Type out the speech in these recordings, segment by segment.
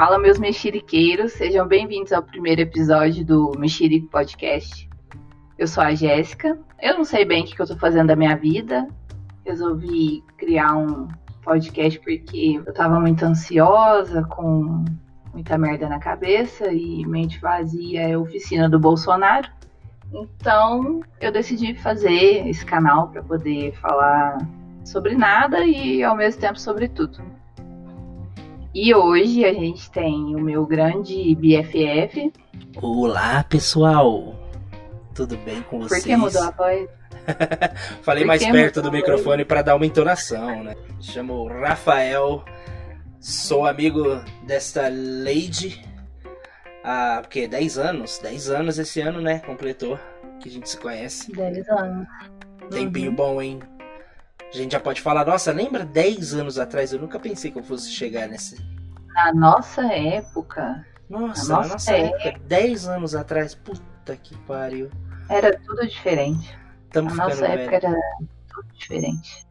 Fala, meus mexeriqueiros, sejam bem-vindos ao primeiro episódio do Mexerico Podcast. Eu sou a Jéssica, eu não sei bem o que eu tô fazendo da minha vida, resolvi criar um podcast porque eu tava muito ansiosa, com muita merda na cabeça e mente vazia é oficina do Bolsonaro. Então eu decidi fazer esse canal para poder falar sobre nada e ao mesmo tempo sobre tudo. E hoje a gente tem o meu grande BFF. Olá, pessoal! Tudo bem com vocês? Por que mudou a voz? Falei mais perto do microfone para dar uma entonação, né? Chamo Rafael, sou amigo desta lady há, o quê? 10 anos? 10 anos esse ano, né? Completou, que a gente se conhece. 10 anos. Tempinho uhum. bom, hein? A gente já pode falar, nossa, lembra 10 anos atrás? Eu nunca pensei que eu fosse chegar nesse. Na nossa época. Nossa, na nossa, nossa época, época, 10 anos atrás, puta que pariu. Era tudo diferente. Tamo na nossa época velho. era tudo diferente.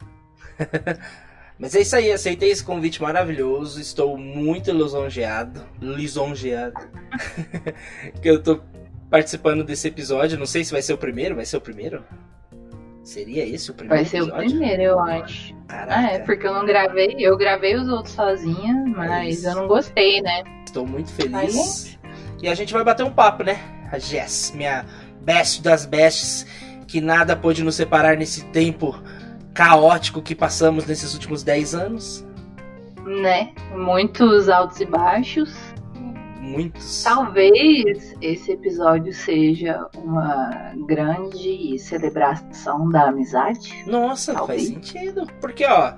Mas é isso aí, aceitei esse convite maravilhoso. Estou muito lisonjeado. Lisonjeado. que eu tô participando desse episódio. Não sei se vai ser o primeiro. Vai ser o primeiro? Seria esse o primeiro? Vai ser episódio? o primeiro, eu acho. Caraca. Ah, é, porque eu não gravei. Eu gravei os outros sozinha, mas eu não gostei, né? Estou muito feliz. Aí, e a gente vai bater um papo, né? A Jess, minha best das bests, que nada pôde nos separar nesse tempo caótico que passamos nesses últimos 10 anos. Né? Muitos altos e baixos. Muitos. Talvez esse episódio seja uma grande celebração da amizade. Nossa, Talvez. faz sentido. Porque, ó,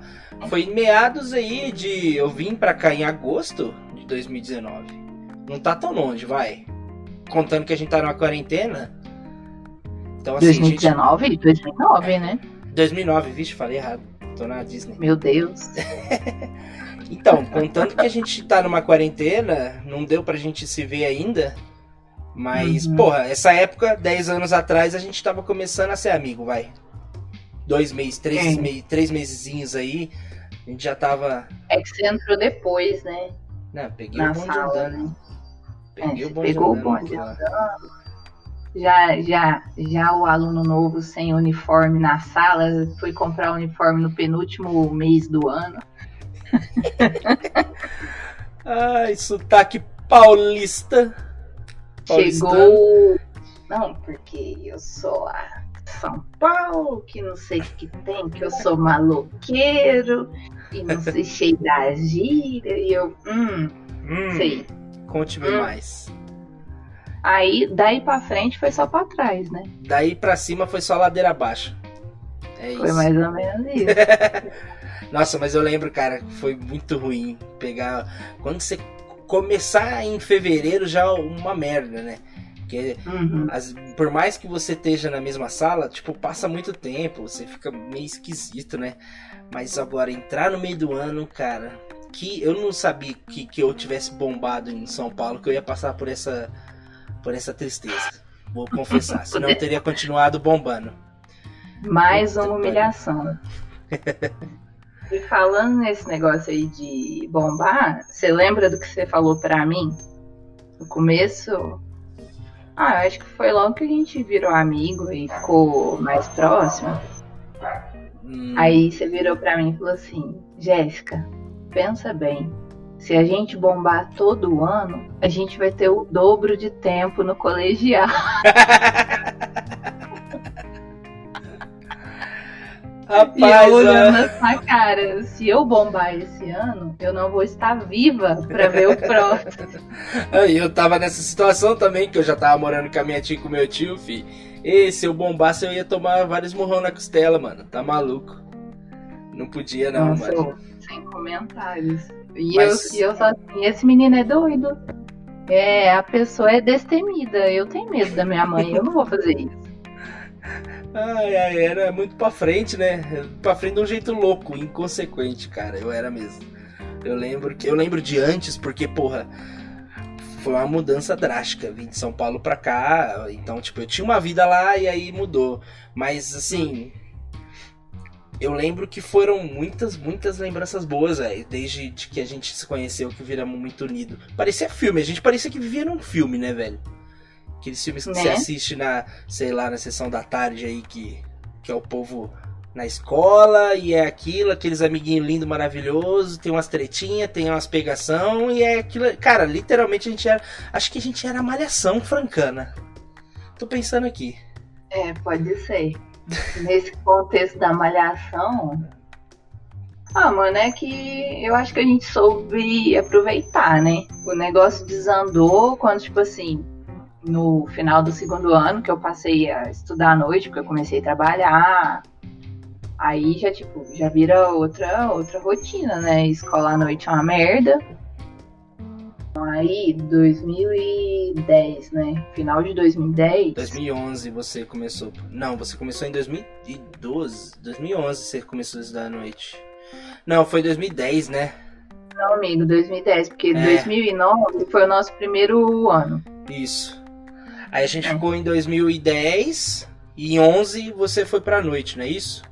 foi em meados aí de. Eu vim pra cá em agosto de 2019. Não tá tão longe, vai. Contando que a gente tá numa quarentena. Então, assim, 2019? Gente... 2009, né? 2009, vixe, falei errado. Tô na Disney. Meu Deus. então, contando que a gente tá numa quarentena, não deu pra gente se ver ainda. Mas, uhum. porra, essa época, 10 anos atrás, a gente tava começando a ser amigo, vai. Dois meses, três, é. me, três mesezinhos aí, a gente já tava. É que você entrou depois, né? Não, peguei Na o bonde sala, andando. Né? Peguei é, o bonde pegou andando. o bonde andando já, já, já o aluno novo sem uniforme na sala foi comprar o uniforme no penúltimo mês do ano. Ai, sotaque paulista. Chegou. Não, porque eu sou a São Paulo, que não sei o que tem, que eu sou maloqueiro e não sei cheirar a gíria. E eu, hum, hum sei. Conte-me hum. mais. Aí, daí pra frente foi só pra trás, né? Daí pra cima foi só ladeira abaixo. É foi mais ou menos isso. Nossa, mas eu lembro, cara, foi muito ruim pegar. Quando você começar em fevereiro já é uma merda, né? Porque uhum. as, por mais que você esteja na mesma sala, tipo, passa muito tempo, você fica meio esquisito, né? Mas agora, entrar no meio do ano, cara, que eu não sabia que, que eu tivesse bombado em São Paulo, que eu ia passar por essa por essa tristeza. Vou confessar, senão eu teria continuado bombando. Mais uma humilhação. e falando nesse negócio aí de bombar, você lembra do que você falou para mim no começo? Ah, eu acho que foi logo que a gente virou amigo e ficou mais próximo. Hum. Aí você virou para mim e falou assim: Jéssica, pensa bem, se a gente bombar todo ano, a gente vai ter o dobro de tempo no colegial. Rapaz, e eu olhando na cara, se eu bombar esse ano, eu não vou estar viva para ver o próximo. eu tava nessa situação também, que eu já tava morando com a minha tia e com meu tio, fi. E se eu bombasse, eu ia tomar vários murrão na costela, mano. Tá maluco. Não podia não, Nossa, mano. Sem comentários. E, Mas... eu, eu só assim, esse menino é doido. É, a pessoa é destemida. Eu tenho medo da minha mãe, eu não vou fazer isso. Ai, ai, era muito pra frente, né? Pra frente de um jeito louco, inconsequente, cara. Eu era mesmo. Eu lembro que eu lembro de antes, porque, porra, foi uma mudança drástica. Vim de São Paulo pra cá. Então, tipo, eu tinha uma vida lá e aí mudou. Mas assim, eu lembro que foram muitas, muitas lembranças boas, velho. Desde que a gente se conheceu, que viramos muito unido. Parecia filme, a gente parecia que vivia num filme, né, velho? Aqueles filmes que né? você assiste na, sei lá, na sessão da tarde aí, que, que é o povo na escola e é aquilo, aqueles amiguinhos lindo, maravilhoso, tem umas tretinhas, tem umas pegação e é aquilo. Cara, literalmente a gente era. Acho que a gente era malhação francana. Tô pensando aqui. É, pode ser. Nesse contexto da malhação. Ah, mano, é que eu acho que a gente soube aproveitar, né? O negócio desandou quando, tipo assim, no final do segundo ano, que eu passei a estudar à noite, porque eu comecei a trabalhar Aí já, tipo, já vira outra, outra rotina, né? Escola à noite é uma merda. Aí, 2010, né? Final de 2010. 2011 você começou. Não, você começou em 2012. 2011 você começou a estudar à noite. Não, foi 2010, né? Não, amigo, 2010, porque é. 2009 foi o nosso primeiro ano. Isso. Aí a gente é. ficou em 2010 e em 11 você foi pra noite, não é isso?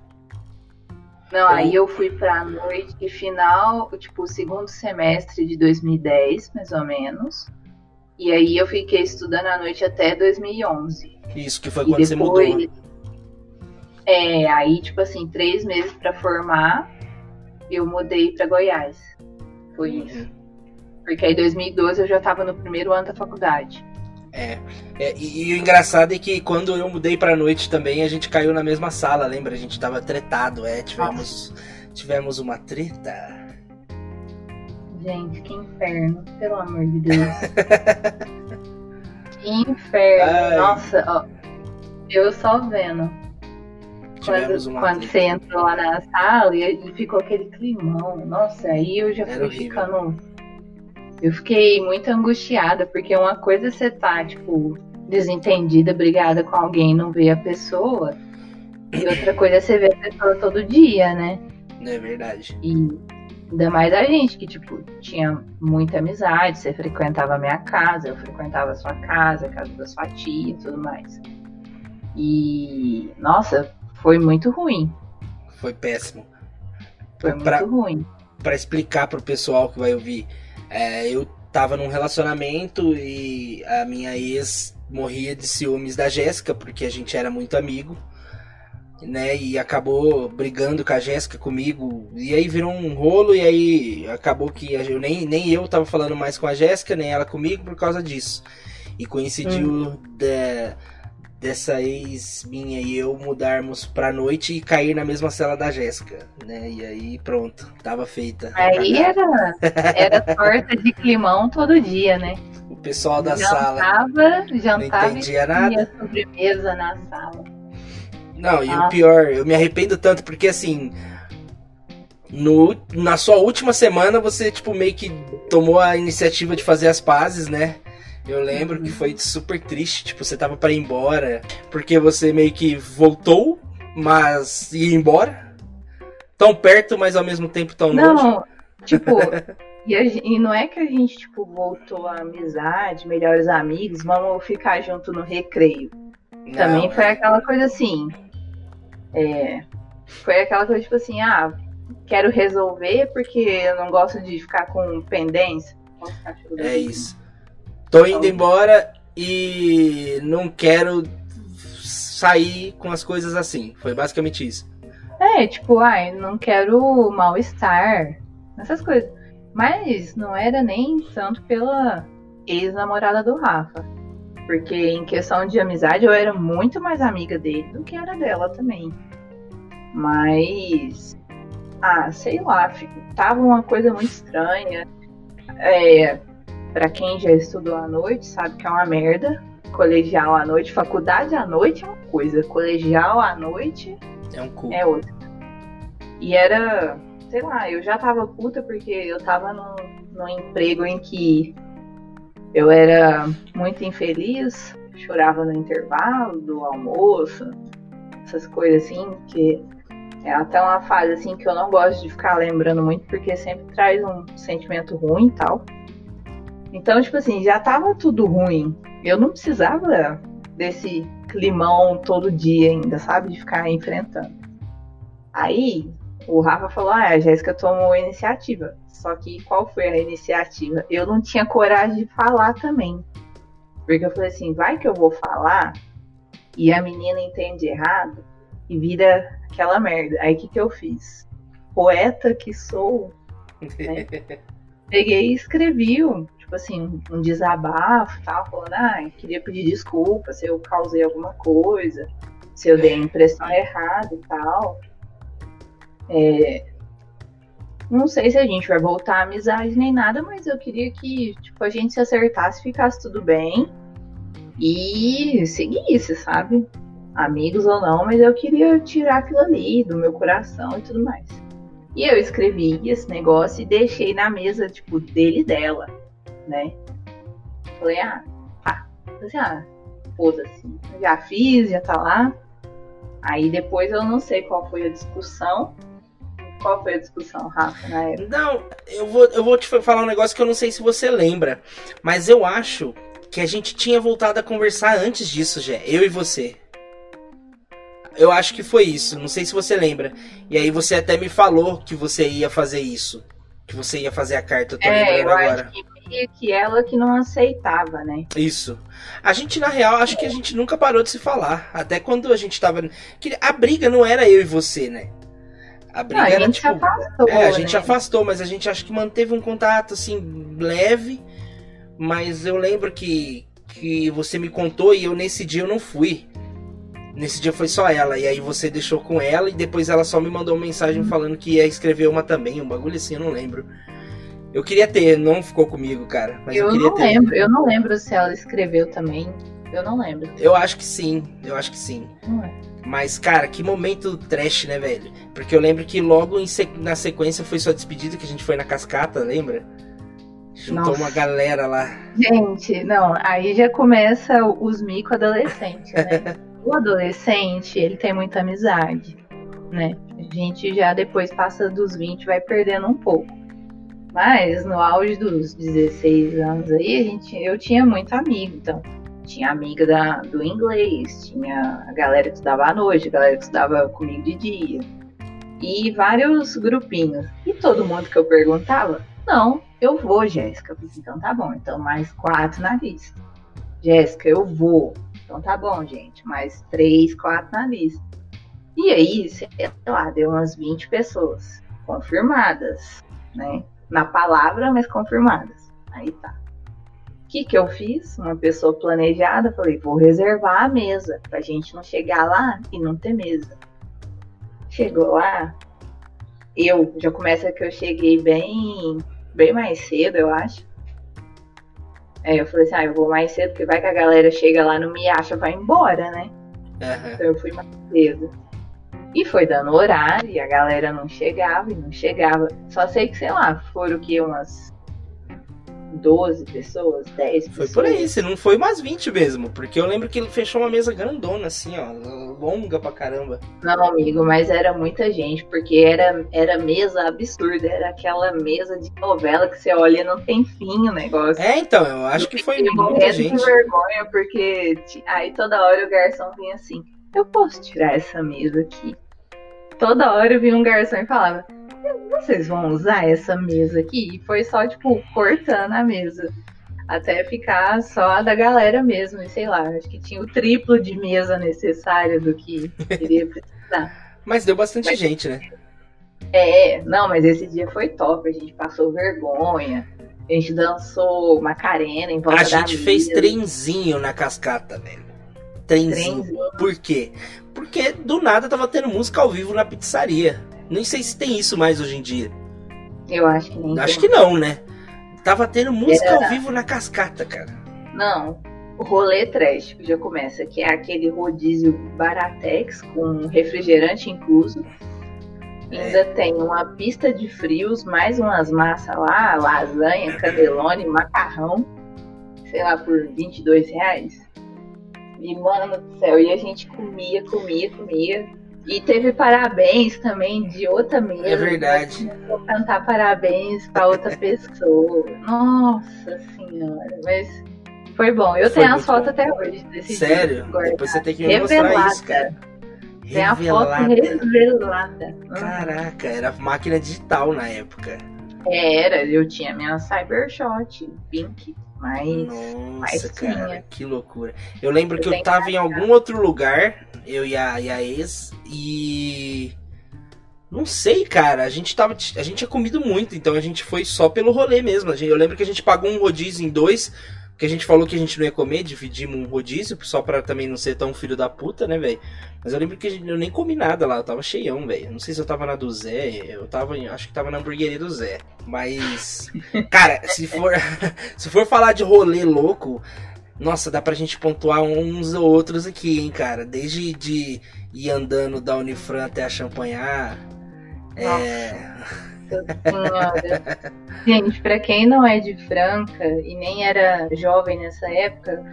Não, aí eu fui pra noite final, tipo, o segundo semestre de 2010, mais ou menos. E aí eu fiquei estudando à noite até 2011. Isso, que foi quando depois, você mudou. É, aí, tipo assim, três meses para formar, eu mudei para Goiás. Foi uhum. isso. Porque aí em 2012 eu já tava no primeiro ano da faculdade. É. é e, e, o engraçado é que quando eu mudei pra noite também, a gente caiu na mesma sala, lembra? A gente tava tretado, é. Tivemos, tivemos uma treta. Gente, que inferno, pelo amor de Deus. que inferno. Ai. Nossa, ó. Eu só vendo. Quando, quando você entrou lá na sala e, e ficou aquele climão. Nossa, aí eu já Era fui horrível. ficando eu fiquei muito angustiada, porque uma coisa é você tá, tipo, desentendida, brigada com alguém não ver a pessoa, e outra coisa é você ver a pessoa todo dia, né? É verdade. E ainda mais a gente, que, tipo, tinha muita amizade, você frequentava a minha casa, eu frequentava a sua casa, a casa da sua tia e tudo mais. E, nossa, foi muito ruim. Foi péssimo. Foi pra, muito ruim. Para explicar pro pessoal que vai ouvir, é, eu tava num relacionamento e a minha ex morria de ciúmes da Jéssica, porque a gente era muito amigo, né? E acabou brigando com a Jéssica comigo. E aí virou um rolo, e aí acabou que eu, nem, nem eu tava falando mais com a Jéssica, nem ela comigo por causa disso. E coincidiu hum. de, dessa ex minha e eu mudarmos pra noite e cair na mesma cela da Jéssica, né? E aí pronto, tava feita. Aí era, era torta de climão todo dia, né? O pessoal da jantava, sala jantava não entendia nada. sobremesa na sala. Não, e o pior, eu me arrependo tanto porque assim, no, na sua última semana você tipo meio que tomou a iniciativa de fazer as pazes, né? Eu lembro que foi super triste, tipo, você tava para ir embora, porque você meio que voltou, mas ia embora. Tão perto, mas ao mesmo tempo tão não, longe. Não, tipo, e, a, e, não é que a gente, tipo, voltou a amizade, melhores amigos, vamos ficar junto no recreio. Não, Também foi é. aquela coisa assim. É, foi aquela coisa, tipo assim, ah, quero resolver porque eu não gosto de ficar com pendência. É isso. Tô indo embora e não quero sair com as coisas assim. Foi basicamente isso. É, tipo, ai, não quero mal-estar, essas coisas. Mas não era nem tanto pela ex-namorada do Rafa. Porque em questão de amizade eu era muito mais amiga dele do que era dela também. Mas. Ah, sei lá, tava uma coisa muito estranha. É, para quem já estudou à noite, sabe que é uma merda. Colegial à noite, faculdade à noite é uma coisa, colegial à noite é, um cu. é outra. E era, sei lá, eu já tava puta porque eu tava num, num emprego em que eu era muito infeliz, chorava no intervalo do almoço, essas coisas assim, que é até uma fase assim que eu não gosto de ficar lembrando muito porque sempre traz um sentimento ruim e tal. Então, tipo assim, já tava tudo ruim. Eu não precisava desse climão todo dia ainda, sabe? De ficar enfrentando. Aí o Rafa falou: ah, a Jéssica tomou a iniciativa. Só que qual foi a iniciativa? Eu não tinha coragem de falar também. Porque eu falei assim: vai que eu vou falar e a menina entende errado e vira aquela merda. Aí o que, que eu fiz? Poeta que sou, né? peguei e escrevi tipo assim, um desabafo, tal, falando, ah, queria pedir desculpa se eu causei alguma coisa, se eu dei a impressão errada e tal. É, não sei se a gente vai voltar à amizade nem nada, mas eu queria que tipo, a gente se acertasse, ficasse tudo bem e seguisse, sabe? Amigos ou não, mas eu queria tirar aquilo ali do meu coração e tudo mais. E eu escrevi esse negócio e deixei na mesa, tipo, dele e dela, né? Falei, ah, tá. Assim, ah, foda-se. Já fiz, já tá lá. Aí depois eu não sei qual foi a discussão. Qual foi a discussão, Rafa, na época? Não, eu vou, eu vou te falar um negócio que eu não sei se você lembra. Mas eu acho que a gente tinha voltado a conversar antes disso, já. Eu e você. Eu acho que foi isso. Não sei se você lembra. E aí você até me falou que você ia fazer isso. Que você ia fazer a carta. Eu tô é, lembrando eu agora. Acho que, que ela que não aceitava, né? Isso. A gente, na real, acho que a gente nunca parou de se falar. Até quando a gente tava. A briga não era eu e você, né? A briga não, a era gente tipo. Afastou, é, a gente né? afastou, mas a gente acho que manteve um contato assim, leve. Mas eu lembro que, que você me contou e eu nesse dia eu não fui. Nesse dia foi só ela, e aí você deixou com ela e depois ela só me mandou uma mensagem falando que ia escrever uma também, um bagulho assim, eu não lembro. Eu queria ter, não ficou comigo, cara. Mas eu, eu não ter. lembro, eu não lembro se ela escreveu também. Eu não lembro. Eu acho que sim, eu acho que sim. É. Mas, cara, que momento trash, né, velho? Porque eu lembro que logo sequ... na sequência foi sua despedida, que a gente foi na cascata, lembra? Juntou Nossa. uma galera lá. Gente, não, aí já começa os mico adolescentes, né? o adolescente, ele tem muita amizade, né? A gente já depois passa dos 20 vai perdendo um pouco. Mas no auge dos 16 anos aí, a gente, eu tinha muito amigo, então tinha amiga da, do inglês, tinha a galera que estudava à noite, a galera que estudava comigo de dia. E vários grupinhos. E todo mundo que eu perguntava, não, eu vou, Jéssica. Então tá bom, então mais quatro na lista. Jéssica, eu vou. Então tá bom, gente, mais três, quatro na lista. E aí, sei lá, deu umas 20 pessoas confirmadas, né? Na palavra, mas confirmadas. Aí tá. O que, que eu fiz? Uma pessoa planejada, falei, vou reservar a mesa pra gente não chegar lá e não ter mesa. Chegou lá, eu já começa que eu cheguei bem, bem mais cedo, eu acho. Aí eu falei assim, ah, eu vou mais cedo, porque vai que a galera chega lá, não me acha, vai embora, né? Uhum. Então eu fui mais cedo. E foi dando horário, e a galera não chegava e não chegava. Só sei que, sei lá, foram o que, umas 12 pessoas, 10 pessoas. Foi por aí, se não foi umas 20 mesmo. Porque eu lembro que ele fechou uma mesa grandona, assim, ó, longa pra caramba. Não, amigo, mas era muita gente, porque era, era mesa absurda, era aquela mesa de novela que você olha e não tem fim o negócio. É, então, eu acho que foi muita gente. de vergonha, porque aí toda hora o garçom vinha assim, eu posso tirar essa mesa aqui? Toda hora vinha um garçom e falava, vocês vão usar essa mesa aqui? E foi só, tipo, cortando a mesa. Até ficar só a da galera mesmo. E sei lá, acho que tinha o triplo de mesa necessário do que queria precisar. Mas deu bastante mas, gente, né? É, não, mas esse dia foi top. A gente passou vergonha. A gente dançou Macarena em volta A gente fez trenzinho na cascata, velho. Trenzinho. Por quê? Porque do nada tava tendo música ao vivo na pizzaria. Nem sei se tem isso mais hoje em dia. Eu acho que nem. Acho que não, né? Tava tendo música Era... ao vivo na cascata, cara. Não. O rolê trash já começa, que é aquele rodízio Baratex com refrigerante incluso. É. Ainda tem uma pista de frios, mais umas massas lá, lasanha, canelone, macarrão, sei lá, por 22 reais. E, mano do céu, e a gente comia, comia, comia. E teve parabéns também de outra mesa. É verdade. Vou cantar parabéns para outra pessoa. Nossa senhora, mas foi bom. Eu foi tenho as fotos até hoje desse Sério? Depois você tem que me mostrar isso, cara. Tem a foto revelada. Caraca, era máquina digital na época. Era, eu tinha minha Cybershot Pink, mas. Nossa, mas cara, tinha. que loucura. Eu lembro que eu tava em algum outro lugar, eu e a, e a ex, e. Não sei, cara. A gente tava. A gente tinha comido muito, então a gente foi só pelo rolê mesmo. Eu lembro que a gente pagou um rodízio em dois. Porque a gente falou que a gente não ia comer, dividimos um rodízio, só pra também não ser tão filho da puta, né, velho? Mas eu lembro que gente- eu nem comi nada lá, eu tava cheião, velho. Não sei se eu tava na do Zé, eu tava, acho que tava na hamburgueria do Zé. Mas, cara, se for, se for falar de rolê louco, nossa, dá pra gente pontuar uns ou outros aqui, hein, cara. Desde de ir andando da Unifran até a Champanhar. É, Senhora. Gente, pra quem não é de Franca e nem era jovem nessa época,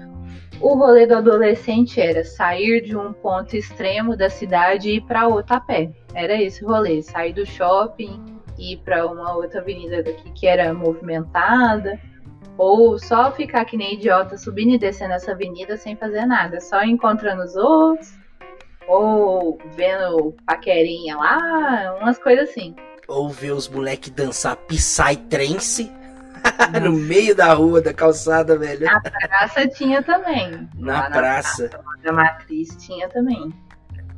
o rolê do adolescente era sair de um ponto extremo da cidade e ir pra outro a pé. Era esse rolê, sair do shopping e ir pra uma outra avenida daqui que era movimentada. Ou só ficar que nem idiota subindo e descendo essa avenida sem fazer nada, só encontrando os outros, ou vendo paquerinha lá, umas coisas assim. Ou ver os moleques dançar Psytrance no meio da rua, da calçada, velho. Na praça tinha também. Na Lá praça. da Matriz tinha também.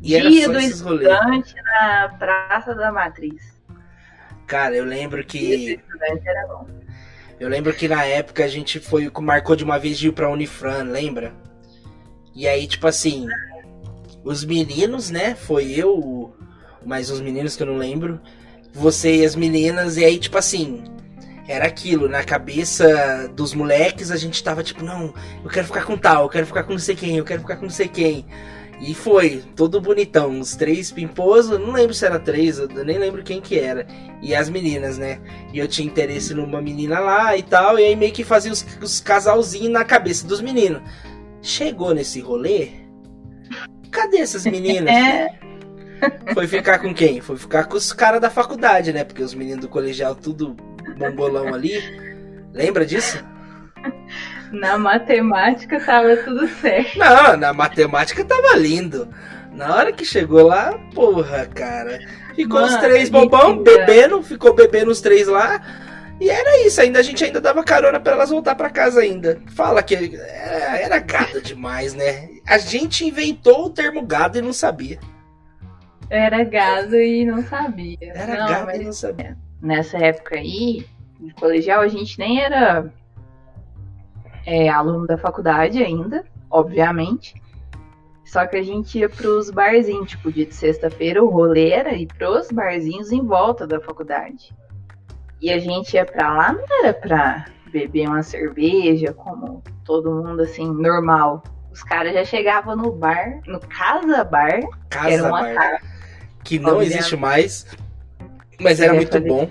E Dia do estudante na Praça da Matriz. Cara, eu lembro que. Eu lembro que na época a gente foi, marcou de uma vez de ir pra Unifran, lembra? E aí, tipo assim, os meninos, né? Foi eu, mais os meninos que eu não lembro, você e as meninas, e aí, tipo assim, era aquilo, na cabeça dos moleques a gente tava tipo, não, eu quero ficar com tal, eu quero ficar com não sei quem, eu quero ficar com não sei quem. E foi, todo bonitão, os três pimposos, não lembro se era três, eu nem lembro quem que era. E as meninas, né? E eu tinha interesse numa menina lá e tal, e aí meio que fazia os, os casalzinhos na cabeça dos meninos. Chegou nesse rolê, cadê essas meninas? Foi ficar com quem? Foi ficar com os caras da faculdade, né? Porque os meninos do colegial, tudo bombolão ali. Lembra disso? na matemática tava tudo certo. Não, na matemática tava lindo. Na hora que chegou lá, porra, cara. Ficou os Mano, três e bobão, bebendo, ficou bebendo os três lá. E era isso, ainda a gente ainda dava carona pra elas voltar pra casa ainda. Fala que era, era gado demais, né? A gente inventou o termo gado e não sabia. Era gado e não sabia. Era não, gado mas e não sabia. nessa época aí, de colegial, a gente nem era é, aluno da faculdade ainda, obviamente. Só que a gente ia pros barzinhos, tipo, dia de sexta-feira, o rolê era ir pros barzinhos em volta da faculdade. E a gente ia pra lá, não era pra beber uma cerveja, como todo mundo, assim, normal. Os caras já chegavam no bar, no Casa Bar, que era Casa uma Bar, casa, que não Obviamente. existe mais. Mas era muito bom.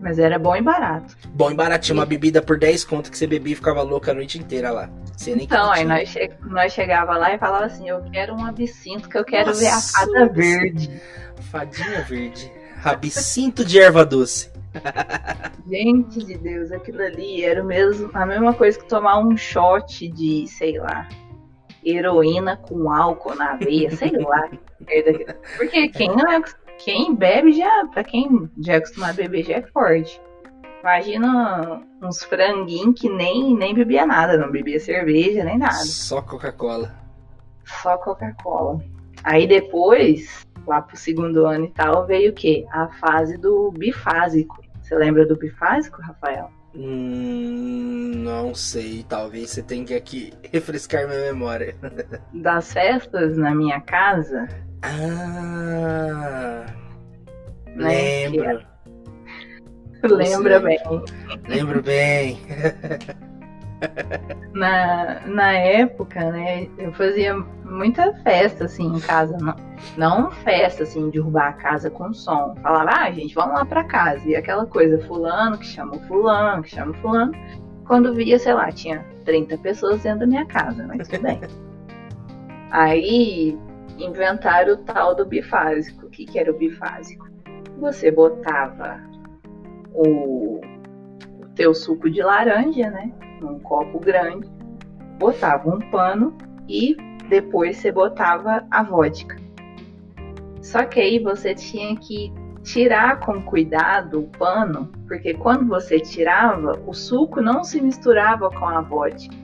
mas era bom e barato. Bom e baratinho, uma bebida por 10 conto que você bebia e ficava louca a noite inteira lá. Você nem Então, aí tinha. nós, che nós chegava lá e falava assim, eu quero um absinto, que eu quero ver a Nossa, fada absinto. verde. Fadinha verde. Rabicinto de erva doce. Gente de Deus, aquilo ali era o mesmo, a mesma coisa que tomar um shot de, sei lá, heroína com álcool na veia, sei lá. Porque quem não é, quem bebe já, pra quem já é acostumado a beber já é forte. Imagina uns franguinhos que nem, nem bebia nada, não bebia cerveja nem nada. Só Coca-Cola. Só Coca-Cola. Aí depois, lá pro segundo ano e tal, veio o quê? A fase do bifásico. Você lembra do bifásico, Rafael? Hum, não sei. Talvez você tenha que aqui refrescar minha memória. Das festas na minha casa, Ah. Né, Lembro. lembra sei. bem. Lembro bem. Na, na época, né, eu fazia muita festa, assim, em casa. Não, não festa, assim, de derrubar a casa com som. Falava, ah, gente, vamos lá pra casa. E aquela coisa, fulano que chama fulano, que chama fulano. Quando via, sei lá, tinha 30 pessoas dentro da minha casa, mas tudo bem. Aí inventaram o tal do bifásico. O que, que era o bifásico? Você botava o, o teu suco de laranja, né? Num copo grande, botava um pano e depois você botava a vodka. Só que aí você tinha que tirar com cuidado o pano, porque quando você tirava, o suco não se misturava com a vodka.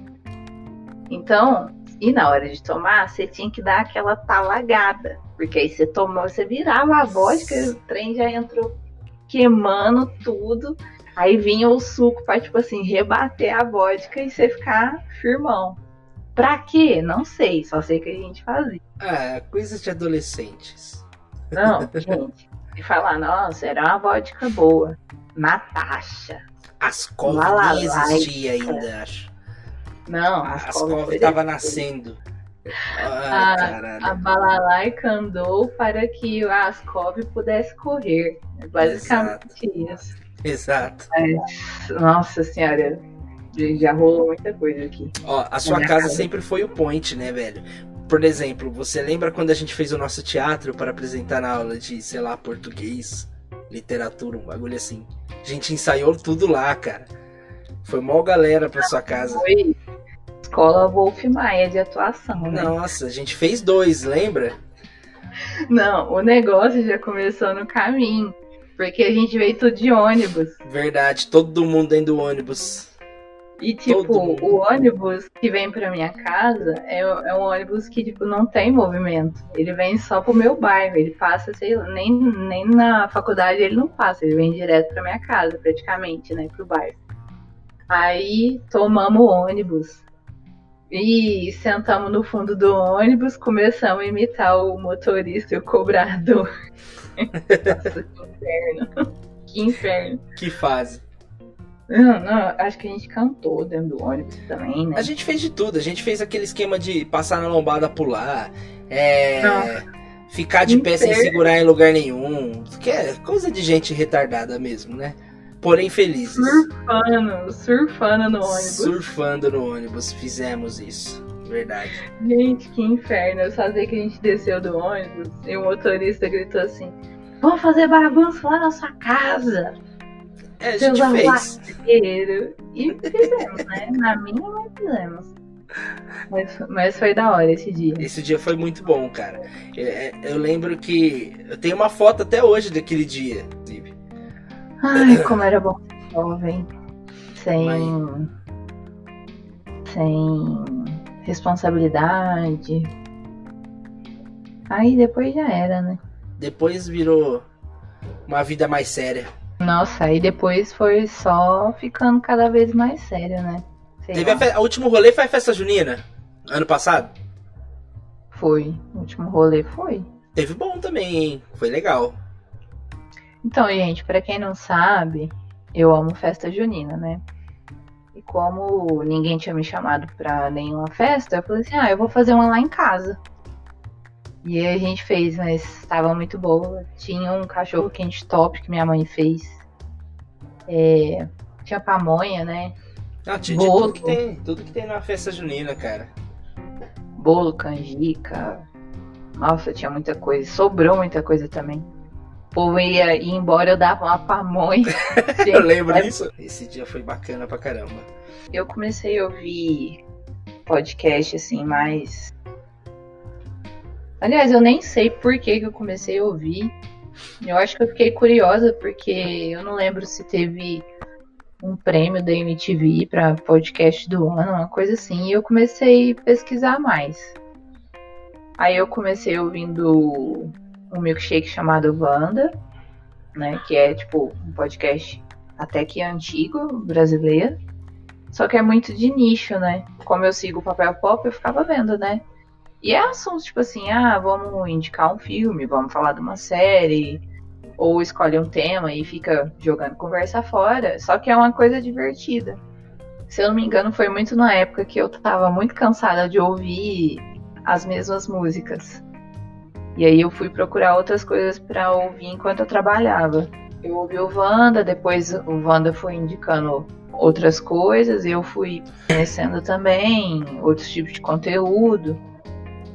Então, e na hora de tomar, você tinha que dar aquela talagada, porque aí você tomou, você virava a vodka, o trem já entrou queimando tudo. Aí vinha o suco para tipo assim, rebater a vodka e você ficar firmão. Pra quê? Não sei, só sei que a gente fazia. Ah, coisas de adolescentes. Não, gente. E falar, nossa, era uma vodka boa. Natasha. Ascov nem existia ainda, acho. Não, a Ascov estava nascendo. Ai, a, a Balalaika andou para que a Ascov pudesse correr. É basicamente Exato. isso. Exato. Mas, nossa senhora, já rolou muita coisa aqui. Ó, a sua casa, casa sempre foi o point, né, velho? Por exemplo, você lembra quando a gente fez o nosso teatro para apresentar na aula de, sei lá, português, literatura, um bagulho assim? A gente ensaiou tudo lá, cara. Foi mó galera pra sua casa. Foi escola Wolf Maia de atuação, né? Nossa, a gente fez dois, lembra? Não, o negócio já começou no caminho. Porque a gente veio tudo de ônibus. Verdade, todo mundo dentro do ônibus. E, tipo, o ônibus que vem pra minha casa é, é, um ônibus que, tipo, não tem movimento. Ele vem só pro meu bairro. Ele passa, sei lá, nem, nem na faculdade ele não passa. Ele vem direto pra minha casa, praticamente, né, pro bairro. Aí tomamos o ônibus. E sentamos no fundo do ônibus, começamos a imitar o motorista e o cobrador. Nossa, que inferno. Que inferno. Que fase. Não, não, acho que a gente cantou dentro do ônibus também, né? A gente fez de tudo. A gente fez aquele esquema de passar na lombada, pular, é, ficar de pé sem segurar em lugar nenhum. Que é coisa de gente retardada mesmo, né? Porém felizes. Surfando, surfando no ônibus. Surfando no ônibus, fizemos isso. Verdade. Gente, que inferno. Eu só sei que a gente desceu do ônibus e o motorista gritou assim: Vamos fazer bagunça lá na sua casa. É, a gente fez. E fizemos, né? Na minha, mas fizemos. Mas, mas foi da hora esse dia. Esse dia foi muito bom, cara. Eu, é, eu lembro que. Eu tenho uma foto até hoje daquele dia, inclusive. Ai, como era bom jovem. Sem. Sem responsabilidade. Aí depois já era, né? Depois virou uma vida mais séria. Nossa, aí depois foi só ficando cada vez mais sério, né? Sei Teve a, a último rolê foi a festa junina? Ano passado? Foi. O último rolê foi. Teve bom também, hein? Foi legal. Então, gente, para quem não sabe, eu amo festa junina, né? E como ninguém tinha me chamado pra nenhuma festa, eu falei assim: ah, eu vou fazer uma lá em casa. E aí a gente fez, mas estava muito boa. Tinha um cachorro quente top que minha mãe fez. É, tinha pamonha, né? Ah, tinha tudo que, tem, tudo que tem na festa junina, cara. Bolo, canjica. Nossa, tinha muita coisa. Sobrou muita coisa também. Povo ia, ir embora, eu dava uma pamonha. eu lembro disso. Esse dia foi bacana pra caramba. Eu comecei a ouvir podcast assim, mais Aliás, eu nem sei por que, que eu comecei a ouvir. Eu acho que eu fiquei curiosa porque eu não lembro se teve um prêmio da MTV para podcast do ano, uma coisa assim, e eu comecei a pesquisar mais. Aí eu comecei ouvindo um milkshake chamado Wanda, né, que é tipo um podcast até que antigo, brasileiro. Só que é muito de nicho, né? Como eu sigo o papel pop, eu ficava vendo, né? E é assuntos tipo assim, ah, vamos indicar um filme, vamos falar de uma série, ou escolhe um tema e fica jogando conversa fora. Só que é uma coisa divertida. Se eu não me engano, foi muito na época que eu tava muito cansada de ouvir as mesmas músicas. E aí eu fui procurar outras coisas para ouvir enquanto eu trabalhava. Eu ouvi o Wanda, depois o Wanda foi indicando outras coisas, eu fui conhecendo também outros tipos de conteúdo.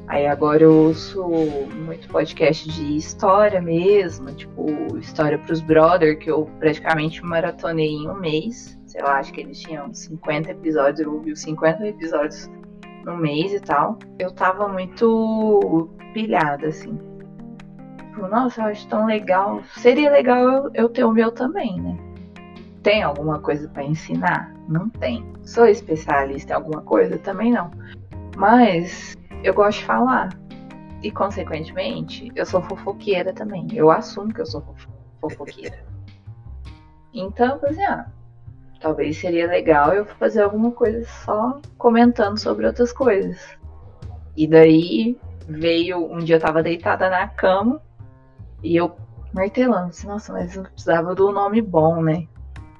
Aí agora eu ouço muito podcast de história mesmo, tipo História pros Brother, que eu praticamente maratonei em um mês. Sei lá, acho que eles tinham 50 episódios, eu ouvi os 50 episódios no mês e tal. Eu tava muito pilhada, assim. tipo, nossa, eu acho tão legal. Seria legal eu, eu ter o meu também, né? Tem alguma coisa para ensinar? Não tem. Sou especialista em alguma coisa? Também não. Mas eu gosto de falar. E, consequentemente, eu sou fofoqueira também. Eu assumo que eu sou fofoqueira. Então, assim, ah, talvez seria legal eu fazer alguma coisa só comentando sobre outras coisas. E daí veio, um dia eu tava deitada na cama e eu martelando, assim, nossa, mas eu precisava do nome bom, né?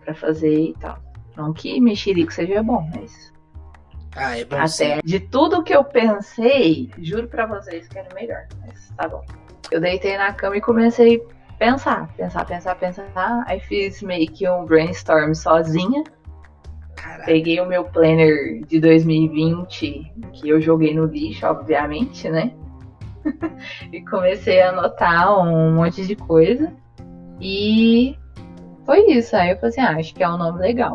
Pra fazer e tal. Não que mexerico seja bom, mas. Ah, é bom Até sim. de tudo que eu pensei, juro pra vocês que era melhor. Mas tá bom. Eu deitei na cama e comecei a pensar, pensar, pensar, pensar. Aí fiz meio que um brainstorm sozinha. Caralho. Peguei o meu planner de 2020, que eu joguei no lixo, obviamente, né? e comecei a anotar um monte de coisa. E foi isso. Aí eu falei assim, ah, acho que é um nome legal.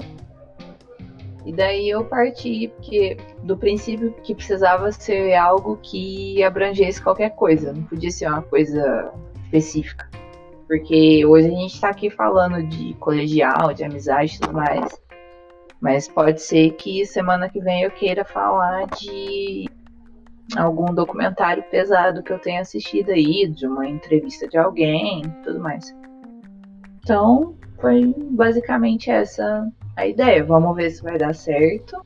E daí eu parti porque, do princípio que precisava ser algo que abrangesse qualquer coisa, não podia ser uma coisa específica. Porque hoje a gente está aqui falando de colegial, de amizade e tudo mais. Mas pode ser que semana que vem eu queira falar de algum documentário pesado que eu tenha assistido aí, de uma entrevista de alguém, tudo mais. Então, foi basicamente essa a ideia. Vamos ver se vai dar certo.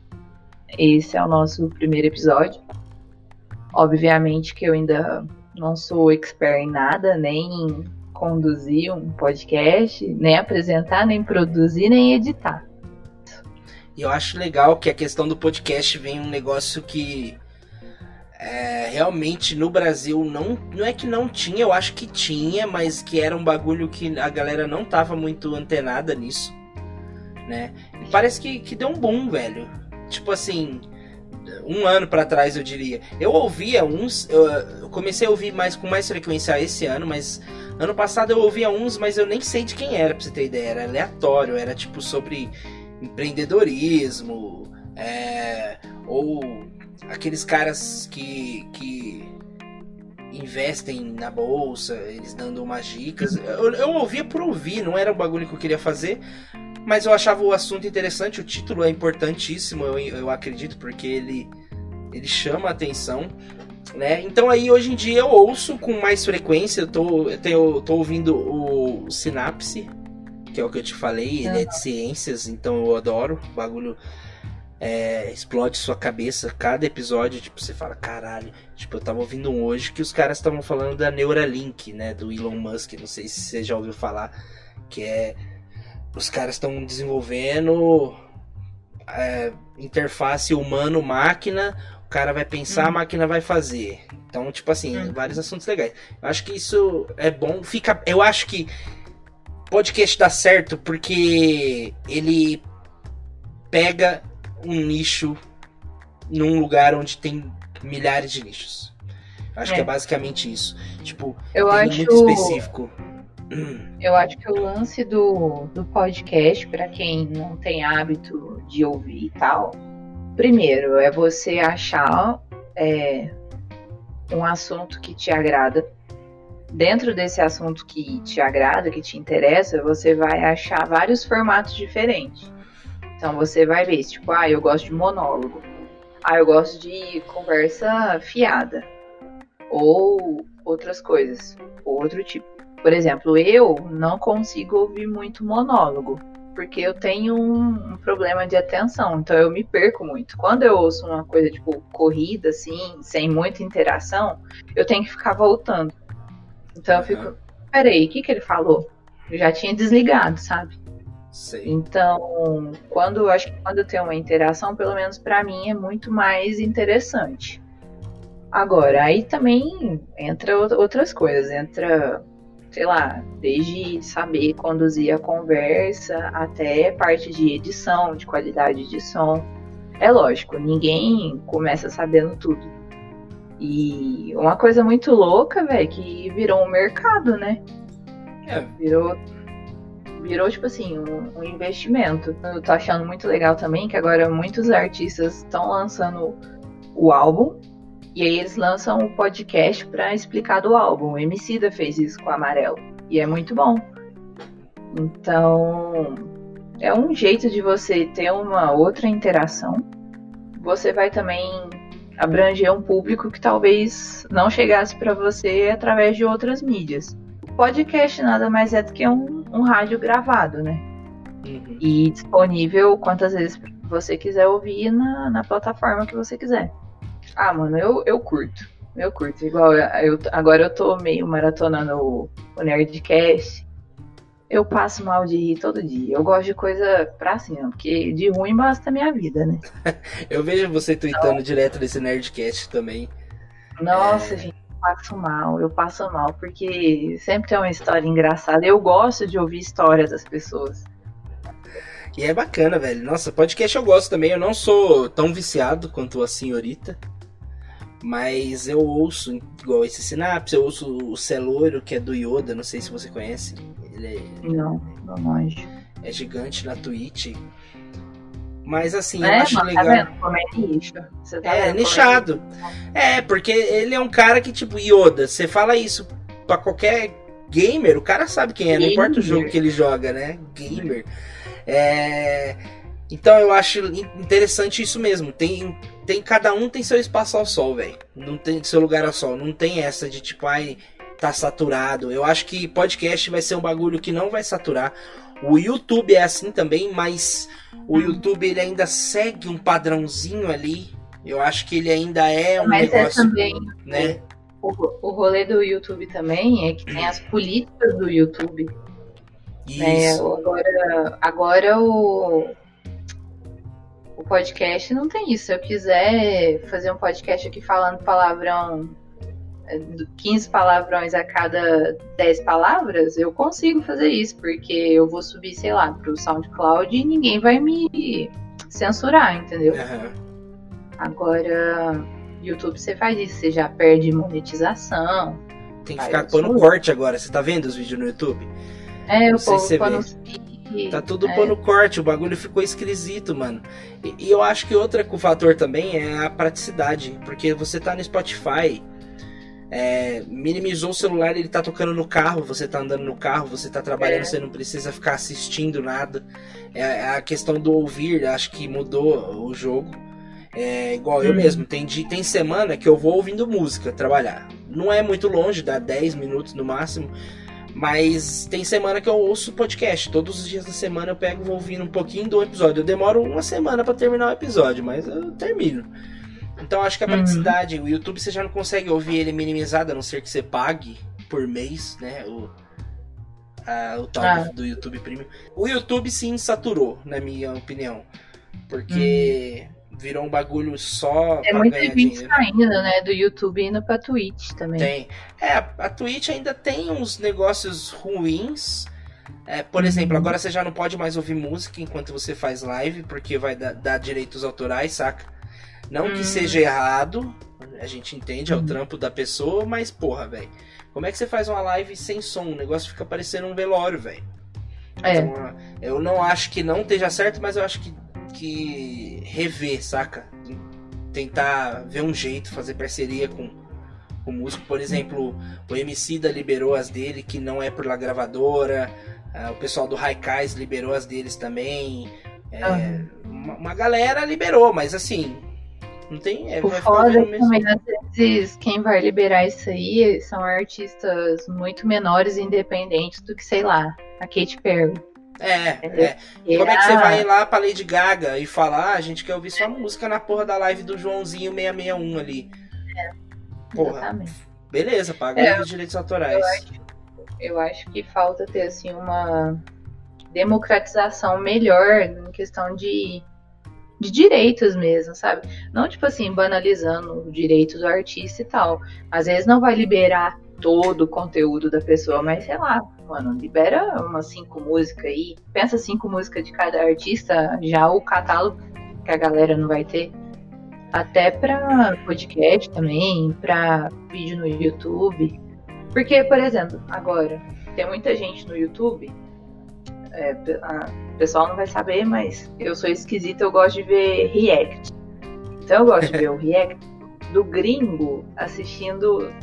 Esse é o nosso primeiro episódio. Obviamente que eu ainda não sou expert em nada, nem em conduzir um podcast, nem apresentar, nem produzir, nem editar. E eu acho legal que a questão do podcast vem um negócio que é, realmente no Brasil não, não é que não tinha, eu acho que tinha, mas que era um bagulho que a galera não tava muito antenada nisso, né? E parece que, que deu um boom, velho. Tipo assim, um ano para trás eu diria. Eu ouvia uns, eu, eu, comecei a ouvir mais com mais frequência esse ano, mas ano passado eu ouvia uns, mas eu nem sei de quem era, pra você ter ideia. Era aleatório, era tipo sobre empreendedorismo, é, ou aqueles caras que, que investem na bolsa, eles dando umas dicas. Eu, eu ouvia por ouvir, não era um bagulho que eu queria fazer, mas eu achava o assunto interessante, o título é importantíssimo, eu, eu acredito, porque ele, ele chama a atenção. Né? Então aí hoje em dia eu ouço com mais frequência, eu tô, eu tenho, tô ouvindo o Sinapse, que é o que eu te falei, ele é de ciências, então eu adoro. O bagulho é, explode sua cabeça. Cada episódio, tipo, você fala, caralho. Tipo, eu tava ouvindo um hoje que os caras estavam falando da Neuralink, né? Do Elon Musk. Não sei se você já ouviu falar. Que é. Os caras estão desenvolvendo é, interface humano-máquina. O cara vai pensar, hum. a máquina vai fazer. Então, tipo assim, hum. vários assuntos legais. Eu acho que isso é bom. Fica. Eu acho que podcast dá certo porque ele pega um nicho num lugar onde tem milhares de nichos. Acho é. que é basicamente isso. Tipo, eu acho... muito específico. Eu acho que o lance do, do podcast, para quem não tem hábito de ouvir e tal, primeiro é você achar é, um assunto que te agrada dentro desse assunto que te agrada, que te interessa, você vai achar vários formatos diferentes. Então você vai ver, tipo, ah, eu gosto de monólogo. Ah, eu gosto de conversa fiada. Ou outras coisas, outro tipo. Por exemplo, eu não consigo ouvir muito monólogo, porque eu tenho um, um, problema de atenção, então eu me perco muito. Quando eu ouço uma coisa tipo corrida, assim, sem muita interação, eu tenho que ficar voltando. Então eu fico, peraí, o que, que ele falou? Eu já tinha desligado, sabe? Sei. Então, quando eu acho que quando tem uma interação, pelo menos para mim é muito mais interessante. Agora, aí também entra outras coisas, entra, sei lá, desde saber conduzir a conversa até parte de edição, de qualidade de som. É lógico, ninguém começa sabendo tudo. E uma coisa muito louca, velho, que virou um mercado, né? É. Virou, virou tipo assim, um, um, investimento. Eu tô achando muito legal também que agora muitos artistas estão lançando o álbum E aí eles lançam um podcast para explicar do álbum. O Emicida fez isso com o Amarelo. E é muito bom. Então, é um jeito de você ter uma outra interação. Você vai também abranger um público que talvez não chegasse para você através de outras mídias. O podcast nada mais é do que um, um rádio gravado, né? Uhum. E disponível quantas vezes você quiser ouvir na, na plataforma que você quiser. Ah, mano, eu, eu curto. Eu curto. Igual eu, agora eu tô meio maratonando o, o Nerdcast. Eu passo mal de rir todo dia. Eu gosto de coisa pra cima, porque de ruim basta a minha vida, né? eu vejo você tweetando então, direto desse Nerdcast também. Nossa, é... gente, eu passo mal. Eu passo mal, porque sempre tem uma história engraçada. Eu gosto de ouvir histórias das pessoas. E é bacana, velho. Nossa, podcast eu gosto também. Eu não sou tão viciado quanto a senhorita. Mas eu ouço, igual esse Sinapse, eu ouço o Celoiro, que é do Yoda, não sei se você conhece. Ele é, não, não manjo. É gigante na Twitch. Mas assim, é, eu acho legal. Tá vendo como é nicho? Você tá é, é nichado. É, porque ele é um cara que, tipo, Yoda, você fala isso pra qualquer gamer, o cara sabe quem é, gamer. não importa o jogo que ele joga, né? Gamer. É. Então eu acho interessante isso mesmo. Tem, tem cada um tem seu espaço ao sol, velho. Não tem seu lugar ao sol. Não tem essa de tipo, ai, tá saturado. Eu acho que podcast vai ser um bagulho que não vai saturar. O YouTube é assim também, mas o. YouTube ele ainda segue um padrãozinho ali. Eu acho que ele ainda é um mas é negócio, é também, né? O, o rolê do YouTube também é que tem as políticas do YouTube. Isso. agora, agora o o podcast não tem isso. Se eu quiser fazer um podcast aqui falando palavrão, 15 é, palavrões a cada 10 palavras, eu consigo fazer isso, porque eu vou subir, sei lá, pro SoundCloud e ninguém vai me censurar, entendeu? Uhum. Agora, YouTube você faz isso, você já perde monetização. Tem que ficar pondo corte agora, você tá vendo os vídeos no YouTube? É, o povo se quando Tá tudo é. pondo corte, o bagulho ficou esquisito, mano. E, e, eu acho que outra fator também é a praticidade, porque você tá no Spotify, é, minimizou o celular, ele tá tocando no carro, você tá andando no carro, você tá trabalhando, é. você não precisa ficar assistindo nada. É, é a questão do ouvir, acho que mudou o jogo. É igual hum. eu uhum. mesmo, tem, tem semana que eu vou ouvindo música trabalhar. Não é muito longe, dá 10 minutos no máximo. Mas tem semana que eu ouço podcast. Todos os dias da semana eu pego e vou ouvindo um pouquinho do episódio. Eu demoro uma semana para terminar o episódio, mas eu termino. Então acho que a praticidade, uhum. o YouTube você já não consegue ouvir ele minimizado, a não ser que você pague por mês, né? O, a, o tal ah. do YouTube Premium. O YouTube sim saturou, na minha opinião. Porque. Uhum virou um bagulho só. É muita gente saindo, né? Do YouTube indo pra Twitch também. Tem. É, a Twitch ainda tem uns negócios ruins. É, por uhum. exemplo, agora você já não pode mais ouvir música enquanto você faz live, porque vai dar, dar direitos autorais, saca? Não uhum. que seja errado, a gente entende, é o uhum. trampo da pessoa, mas porra, velho. Como é que você faz uma live sem som? O negócio fica parecendo um velório, velho. É. Então, eu não acho que não esteja certo, mas eu acho que que rever, saca? Tentar ver um jeito, fazer parceria com o músico. Por exemplo, o MC da liberou as dele, que não é por la gravadora. Uh, o pessoal do Raikais liberou as deles também. É, uhum. uma, uma, galera liberou, mas assim, não tem. É, o foda também, às vezes, quem vai liberar isso aí são artistas muito menores e independentes do que, sei lá, a Katy Perry. É, é. Como é que você vai lá pra Lady Gaga e falar, ah, a gente quer ouvir sua música na porra da live do Joãozinho 661 ali? É. Porra. Exatamente. Beleza, paga é, os direitos autorais. Eu acho, eu acho que falta ter assim uma democratização melhor em questão de, de direitos mesmo, sabe? Não tipo assim, banalizando o direito do artista e tal. Às vezes não vai liberar todo o conteúdo da pessoa, mas sei lá, mano, libera umas cinco músicas aí. Pensa cinco músicas de cada artista, já o catálogo que a galera não vai ter. Até pra podcast também, pra vídeo no YouTube. Porque, por exemplo, agora, tem muita gente no YouTube. É, a, o pessoal não vai saber, mas eu sou esquisita, eu gosto de ver react. Então eu gosto de ver o react do gringo assistindo,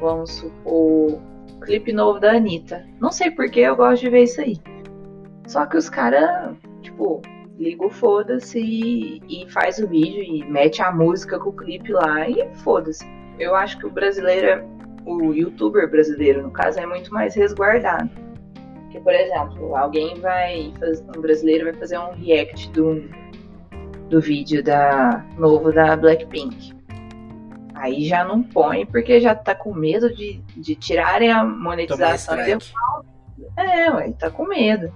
vamos supor, o clipe novo da Anitta. Não sei porque eu gosto de ver isso aí. Só que os caras, tipo, liga o foda-se e, e, faz o vídeo e mete a música com o clipe lá e foda-se. Eu acho que o brasileiro, é, o youtuber brasileiro, no caso, é muito mais resguardado. Porque, por exemplo, alguém vai fazer, um brasileiro vai fazer um react do, do vídeo da novo da Blackpink. Aí já não põe porque já tá com medo de, de tirarem a monetização. É, ué, tá com medo.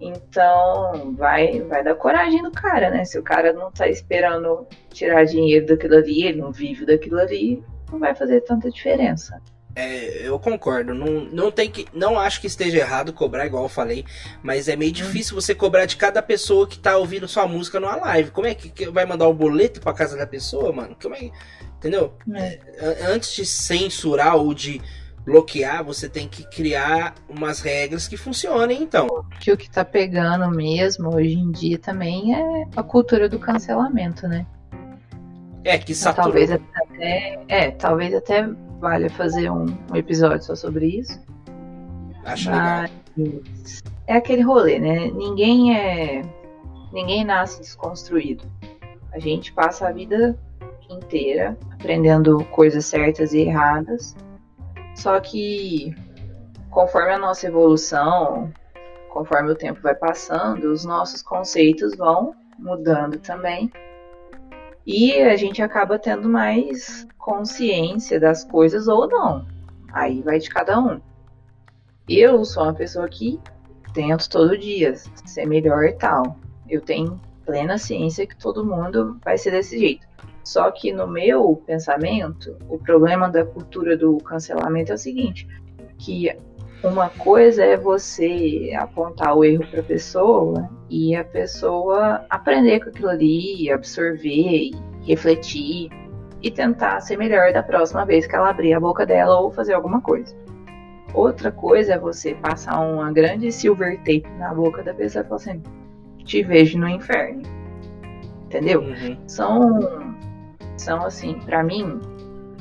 Então, vai, vai dar coragem no cara, né? Se o cara não tá esperando tirar dinheiro daquilo ali, ele não vive daquilo ali, não vai fazer tanta diferença. É, eu concordo. Não, não tem que. Não acho que esteja errado cobrar, igual eu falei. Mas é meio difícil você cobrar de cada pessoa que tá ouvindo sua música numa live. Como é que, que vai mandar o um boleto pra casa da pessoa, mano? Como é, entendeu? É. é antes de censurar ou de bloquear, você tem que criar umas regras que funcionem, então. Que o que tá pegando mesmo hoje em dia também é a cultura do cancelamento, né? É, que então, saturou. Talvez até, é, talvez até valha fazer um, um episódio só sobre isso. Acho Mas legal. É aquele rolê, né? Ninguém é. Ninguém nasce desconstruído. A gente passa a vida inteira aprendendo coisas certas e erradas só que conforme a nossa evolução, conforme o tempo vai passando, os nossos conceitos vão mudando também. E a gente acaba tendo mais consciência das coisas ou não. Aí vai de cada um. Eu sou uma pessoa que tento todo dia ser melhor e tal. Eu tenho plena ciência que todo mundo vai ser desse jeito. Só que no meu pensamento, o problema da cultura do cancelamento é o seguinte, que uma coisa é você apontar o erro para a pessoa e a pessoa aprender com aquilo ali, absorver, refletir e tentar ser melhor da próxima vez que ela abrir a boca dela ou fazer alguma coisa. Outra coisa é você passar uma grande silver tape na boca da pessoa e falar assim: te vejo no inferno. Entendeu? Uhum. São então, assim, para mim,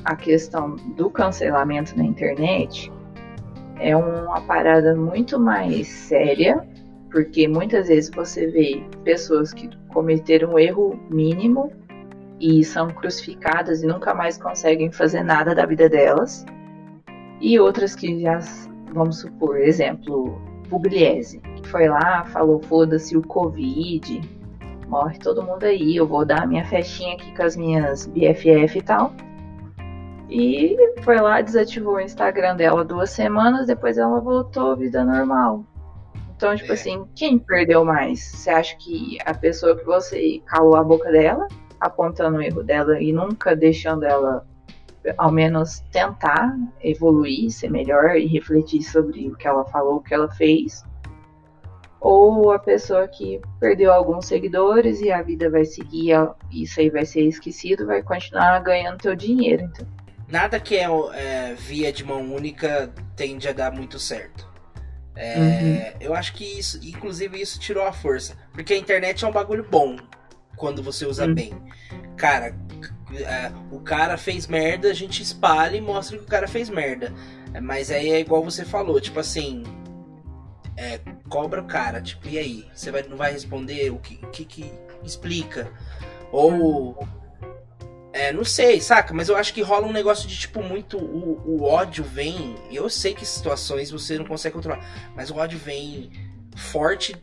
a questão do cancelamento na internet é uma parada muito mais séria, porque muitas vezes você vê pessoas que cometeram um erro mínimo e são crucificadas e nunca mais conseguem fazer nada da vida delas, e outras que já, vamos supor, exemplo, Pugliese, que foi lá, falou foda-se o Covid, morre todo mundo aí, eu vou dar minha festinha aqui com as minhas BFF e tal. E foi lá, desativou o Instagram dela duas semanas, depois ela voltou à vida normal. Então, tipo é. assim, quem perdeu mais? Você acha que a pessoa que você calou a boca dela, apontando o erro dela e nunca deixando ela, ao menos, tentar evoluir, ser melhor e refletir sobre o que ela falou, o que ela fez? ou a pessoa que perdeu alguns seguidores e a vida vai seguir, isso aí vai ser esquecido, vai continuar ganhando teu dinheiro. Então. Nada que é, é via de mão única tende a dar muito certo. É, uhum. Eu acho que isso, inclusive, isso tirou a força. Porque a internet é um bagulho bom quando você usa uhum. bem. Cara, é, o cara fez merda, a gente espalha e mostra que o cara fez merda. Mas aí é igual você falou, tipo assim, é, cobra o cara, tipo, e aí? Você vai, não vai responder? O que, que, que explica? Ou. É, não sei, saca? Mas eu acho que rola um negócio de tipo muito. O, o ódio vem. Eu sei que situações você não consegue controlar, mas o ódio vem forte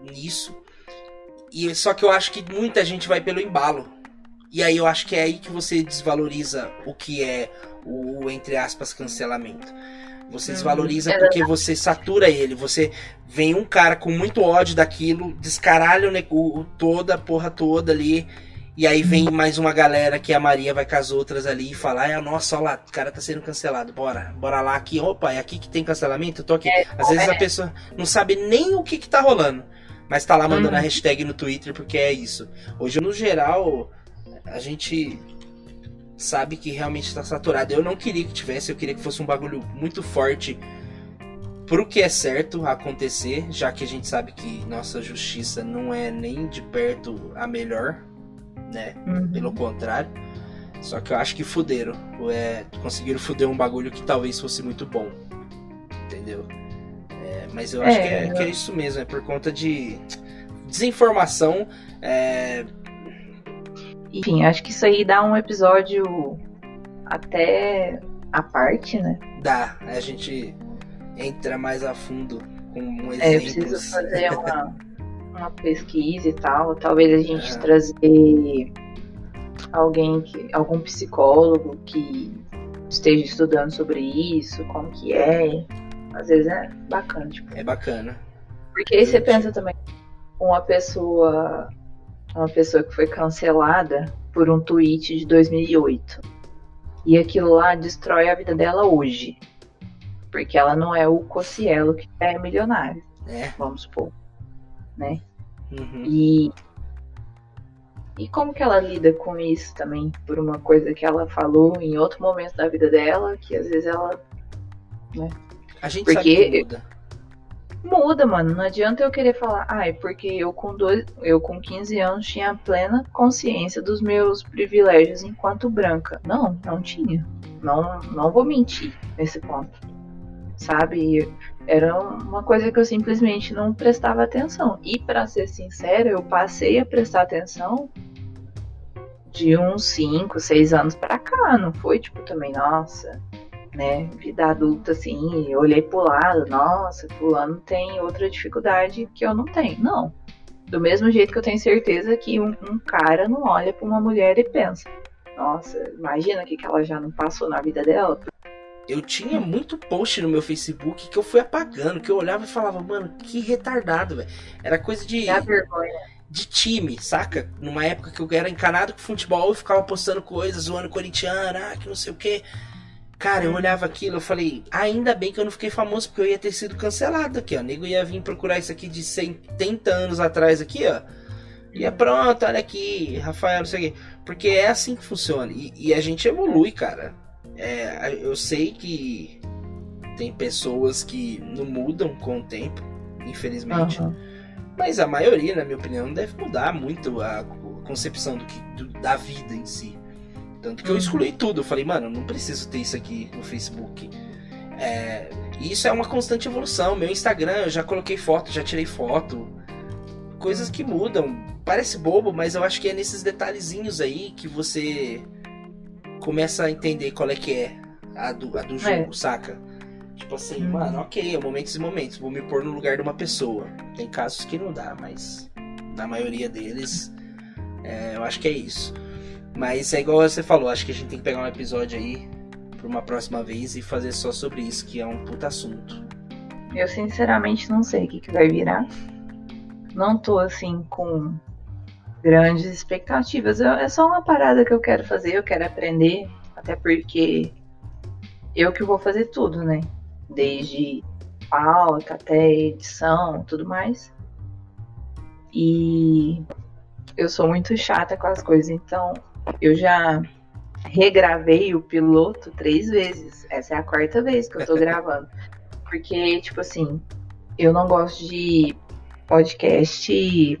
nisso. E só que eu acho que muita gente vai pelo embalo. E aí eu acho que é aí que você desvaloriza o que é o, entre aspas, cancelamento. Você desvaloriza porque você satura ele. Você vem um cara com muito ódio daquilo, descaralha o, o toda a porra toda ali. E aí vem uhum. mais uma galera que a Maria vai com as outras ali e fala: ah, nossa, olha lá, o cara tá sendo cancelado, bora, bora lá aqui, opa, é aqui que tem cancelamento? Eu tô aqui. É, Às vezes é. a pessoa não sabe nem o que que tá rolando, mas tá lá mandando hum. a hashtag no Twitter porque é isso. Hoje, no geral, a gente sabe que realmente está saturado. Eu não queria que tivesse, eu queria que fosse um bagulho muito forte pro que é certo acontecer, já que a gente sabe que nossa justiça não é nem de perto a melhor, né? Uhum. Pelo contrário. Só que eu acho que fuderam. É, conseguiram fuder um bagulho que talvez fosse muito bom. Entendeu? É, mas eu acho é, que, é, eu... que, é, isso mesmo, é por conta de desinformação. É... Enfim, acho que isso aí dá um episódio até a parte, né? Dá, a gente entra mais a fundo com um exemplo. É, eu preciso fazer uma, uma pesquisa e tal. Talvez a gente é. trazer alguém que. algum psicólogo que esteja estudando sobre isso, como que é. Às vezes é bacana, tipo. É bacana. Porque aí você pensa também, uma pessoa. Uma pessoa que foi cancelada por um tweet de 2008. E aquilo lá destrói a vida dela hoje. Porque ela não é o Cocielo que é milionário. É. Vamos supor. Né? Uhum. E. E como que ela lida com isso também? Por uma coisa que ela falou em outro momento da vida dela, que às vezes ela. Né? A gente Porque sabe que muda. Muda, mano. Não adianta eu querer falar, ai, porque eu com, dois, eu com 15 anos tinha plena consciência dos meus privilégios enquanto branca. Não, não tinha. Não, não vou mentir nesse ponto sabe? Era uma coisa que eu simplesmente não prestava atenção. E para ser sincera, eu passei a prestar atenção de uns 5, 6 anos para cá, não foi tipo também, nossa, né, vida adulta assim, olhei pro lado, nossa, fulano tem outra dificuldade que eu não tenho. Não. Do mesmo jeito que eu tenho certeza que um, um cara não olha para uma mulher e pensa, nossa, imagina o que, que ela já não passou na vida dela eu tinha muito post no meu Facebook que eu fui apagando, que eu olhava e falava, mano, que retardado, velho. Era coisa de. Vergonha. De time, saca? Numa época que eu era encanado com futebol, eu ficava postando coisas, zoando corintiano, ah, que não sei o quê. Cara, eu olhava aquilo, eu falei, ainda bem que eu não fiquei famoso, porque eu ia ter sido cancelado aqui, ó. O nego ia vir procurar isso aqui de 70 anos atrás aqui, ó. E é pronto, olha aqui, Rafael, não sei o quê. Porque é assim que funciona. E, e a gente evolui, cara. É, eu sei que tem pessoas que não mudam com o tempo, infelizmente. Uhum. Mas a maioria, na minha opinião, deve mudar muito a concepção do que, do, da vida em si. Tanto que uhum. eu excluí tudo. Eu falei, mano, não preciso ter isso aqui no Facebook. É, isso é uma constante evolução. Meu Instagram, eu já coloquei foto, já tirei foto. Coisas que mudam. Parece bobo, mas eu acho que é nesses detalhezinhos aí que você começa a entender qual é que é a do, a do jogo, é. saca? Tipo assim, hum. mano, ok, é momentos e momentos, vou me pôr no lugar de uma pessoa. Tem casos que não dá, mas na maioria deles, é, eu acho que é isso. Mas é igual você falou, acho que a gente tem que pegar um episódio aí pra uma próxima vez e fazer só sobre isso, que é um puta assunto. Eu sinceramente não sei o que, que vai virar. Não tô assim com grandes expectativas. é só uma parada que eu quero fazer, eu quero aprender, até porque eu que vou fazer tudo, né? Desde pauta até edição, tudo mais. E eu sou muito chata com as coisas, então eu já regravei o piloto três vezes. Essa é a quarta vez que eu tô gravando. Porque, tipo assim, eu não gosto de podcast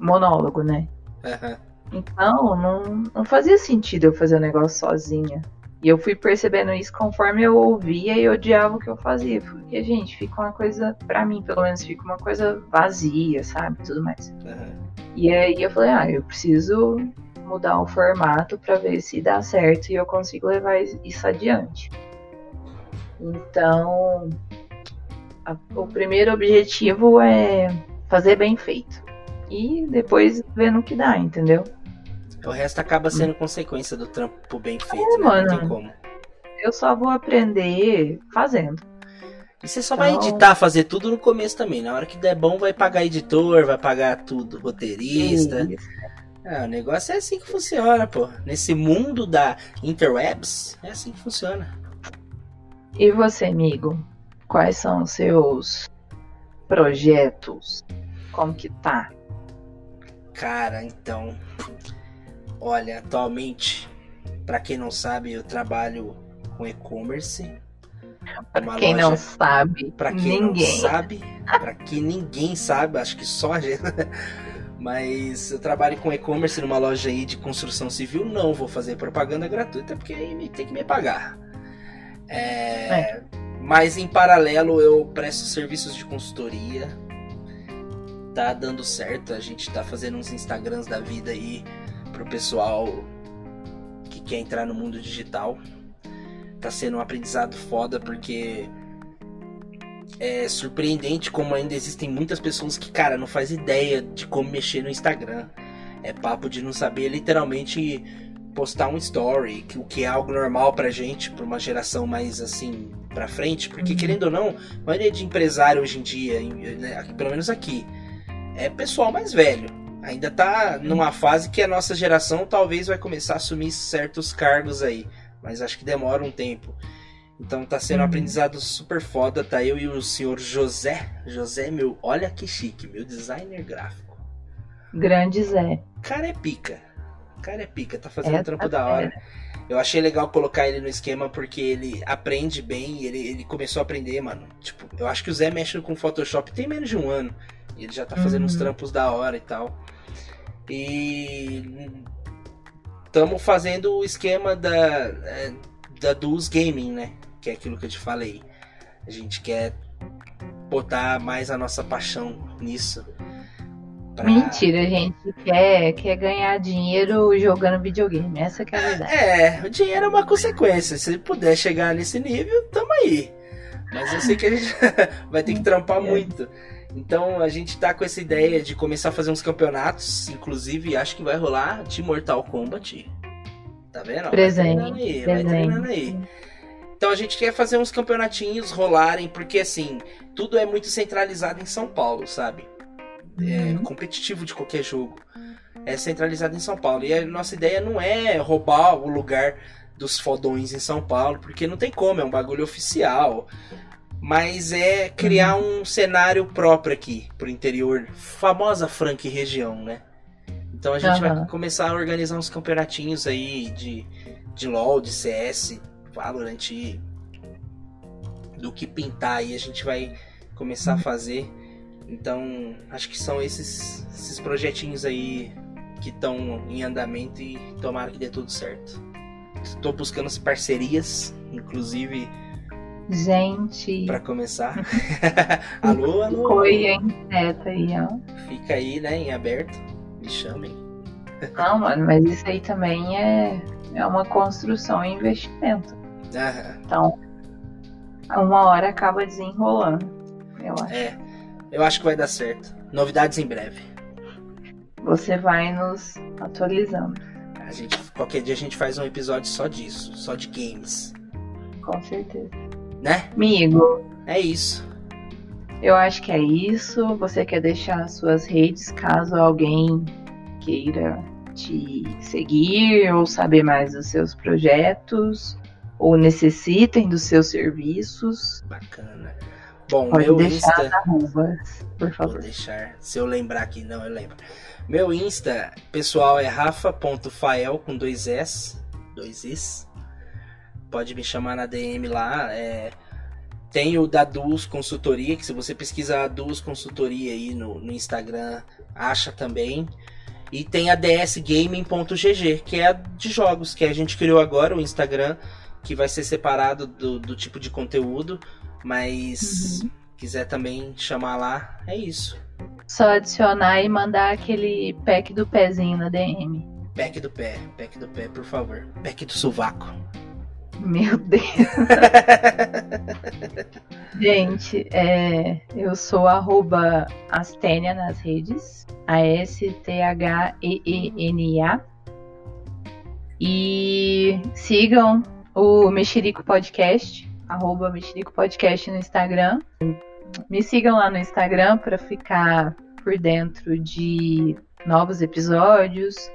monólogo, né? Uhum. Então, não, não fazia sentido eu fazer o negócio sozinha. E eu fui percebendo isso conforme eu ouvia e odiava o que eu fazia. Porque, gente, fica uma coisa, para mim, pelo menos, fica uma coisa vazia, sabe? Tudo mais. Uhum. E aí eu falei, ah, eu preciso mudar o formato para ver se dá certo e eu consigo levar isso adiante. Então, a, o primeiro objetivo é fazer bem feito e depois ver no que dá, entendeu? O resto acaba sendo consequência do trampo bem feito, é, né? Mano, Não tem como. Eu só vou aprender fazendo. E você só então... vai editar, fazer tudo no começo também. Na hora que der bom, vai pagar editor, vai pagar tudo, roteirista. É, o negócio é assim que funciona, pô. Nesse mundo da interwebs, é assim que funciona. E você, amigo? Quais são os seus projetos? Como que tá? Cara, então. Olha, atualmente, para quem não sabe, eu trabalho com e-commerce. Pra quem loja, não sabe, para quem ninguém. não sabe, para quem ninguém sabe, acho que só a gente. Mas eu trabalho com e-commerce numa loja aí de construção civil, não vou fazer propaganda gratuita porque aí tem que me pagar. É, é. Mas em paralelo eu presto serviços de consultoria. Tá dando certo, a gente tá fazendo uns Instagrams da vida aí pro pessoal que quer entrar no mundo digital. Tá sendo um aprendizado foda porque é surpreendente como ainda existem muitas pessoas que, cara, não faz ideia de como mexer no Instagram. É papo de não saber literalmente postar um story, o que é algo normal pra gente, pra uma geração mais assim pra frente, porque uhum. querendo ou não, a maioria de empresário hoje em dia, né, pelo menos aqui, é pessoal mais velho. Ainda tá numa fase que a nossa geração talvez vai começar a assumir certos cargos aí, mas acho que demora um tempo. Então tá sendo um uhum. aprendizado super foda, tá eu e o senhor José, José meu, olha que chique, meu designer gráfico. Grande Zé. Cara é pica. Cara é pica, tá fazendo é, um trampo tá da hora. Eu achei legal colocar ele no esquema porque ele aprende bem, ele, ele começou a aprender, mano. Tipo, eu acho que o Zé mexe com Photoshop tem menos de um ano. Ele já tá fazendo uhum. uns trampos da hora e tal. E estamos fazendo o esquema da, é, da dos gaming, né? Que é aquilo que eu te falei. A gente quer botar mais a nossa paixão nisso. Pra... Mentira, gente. Quer, quer ganhar dinheiro jogando videogame. Essa é a verdade. É, o dinheiro é uma consequência. Se puder chegar nesse nível, tamo aí. Mas eu sei que a gente vai ter que trampar é. muito. Então a gente tá com essa ideia de começar a fazer uns campeonatos. Inclusive, acho que vai rolar de Mortal Kombat. Tá vendo? Presente. Vai aí, presente. vai aí. Então a gente quer fazer uns campeonatinhos rolarem, porque assim, tudo é muito centralizado em São Paulo, sabe? é, uhum. competitivo de qualquer jogo. É centralizado em São Paulo. E a nossa ideia não é roubar o lugar dos fodões em São Paulo, porque não tem como, é um bagulho oficial. Mas é criar uhum. um cenário próprio aqui, pro interior, famosa Frank região, né? Então a gente uhum. vai começar a organizar uns campeonatinhos aí de, de LoL, de CS, Valorant, do que pintar aí a gente vai começar a uhum. fazer. Então, acho que são esses, esses projetinhos aí que estão em andamento e tomara que dê tudo certo. Estou buscando as parcerias, inclusive. Gente. Para começar. alô, alô. Oi, hein? Neta aí, ó. Fica aí, né, em aberto. Me chamem. Não, mano, mas isso aí também é, é uma construção e investimento. Aham. Então, uma hora acaba desenrolando, eu acho. É. Eu acho que vai dar certo. Novidades em breve. Você vai nos atualizando. A gente, qualquer dia a gente faz um episódio só disso, só de games. Com certeza. Né? Amigo. É isso. Eu acho que é isso. Você quer deixar suas redes caso alguém queira te seguir ou saber mais dos seus projetos ou necessitem dos seus serviços. Bacana. Bom, Pode meu deixar Insta. Arrobas, por favor. Vou deixar. Se eu lembrar aqui, não, eu lembro. Meu Insta, pessoal, é rafa.fael com dois S. Dois Is. Pode me chamar na DM lá. É... Tem o da Duos Consultoria, que se você pesquisar a Duos Consultoria aí no, no Instagram, acha também. E tem a dsgaming.gg, que é a de jogos, que a gente criou agora, o Instagram, que vai ser separado do, do tipo de conteúdo. Mas uhum. quiser também chamar lá, é isso. Só adicionar e mandar aquele pack do pezinho na DM. Pack do pé, pack do pé, por favor. Pack do sovaco. Meu Deus. Gente, é, eu sou arroba Astênia nas redes. A-S-T-H-E-E-N-A. E sigam o Mexerico Podcast arroba Mexerico Podcast no Instagram. Me sigam lá no Instagram para ficar por dentro de novos episódios.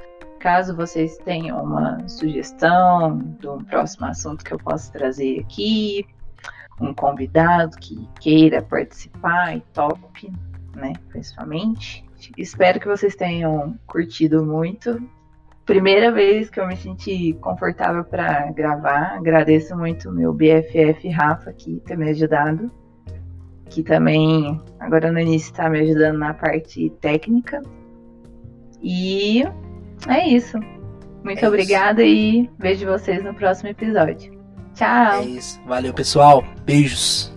Caso vocês tenham uma sugestão de um próximo assunto que eu possa trazer aqui, um convidado que queira participar e top, né? Principalmente. Espero que vocês tenham curtido muito primeira vez que eu me senti confortável para gravar. Agradeço muito meu BFF Rafa que ter me ajudado, que também agora no início está me ajudando na parte técnica. E é isso. Muito é obrigada isso. e vejo vocês no próximo episódio. Tchau. É isso. Valeu, pessoal. Beijos.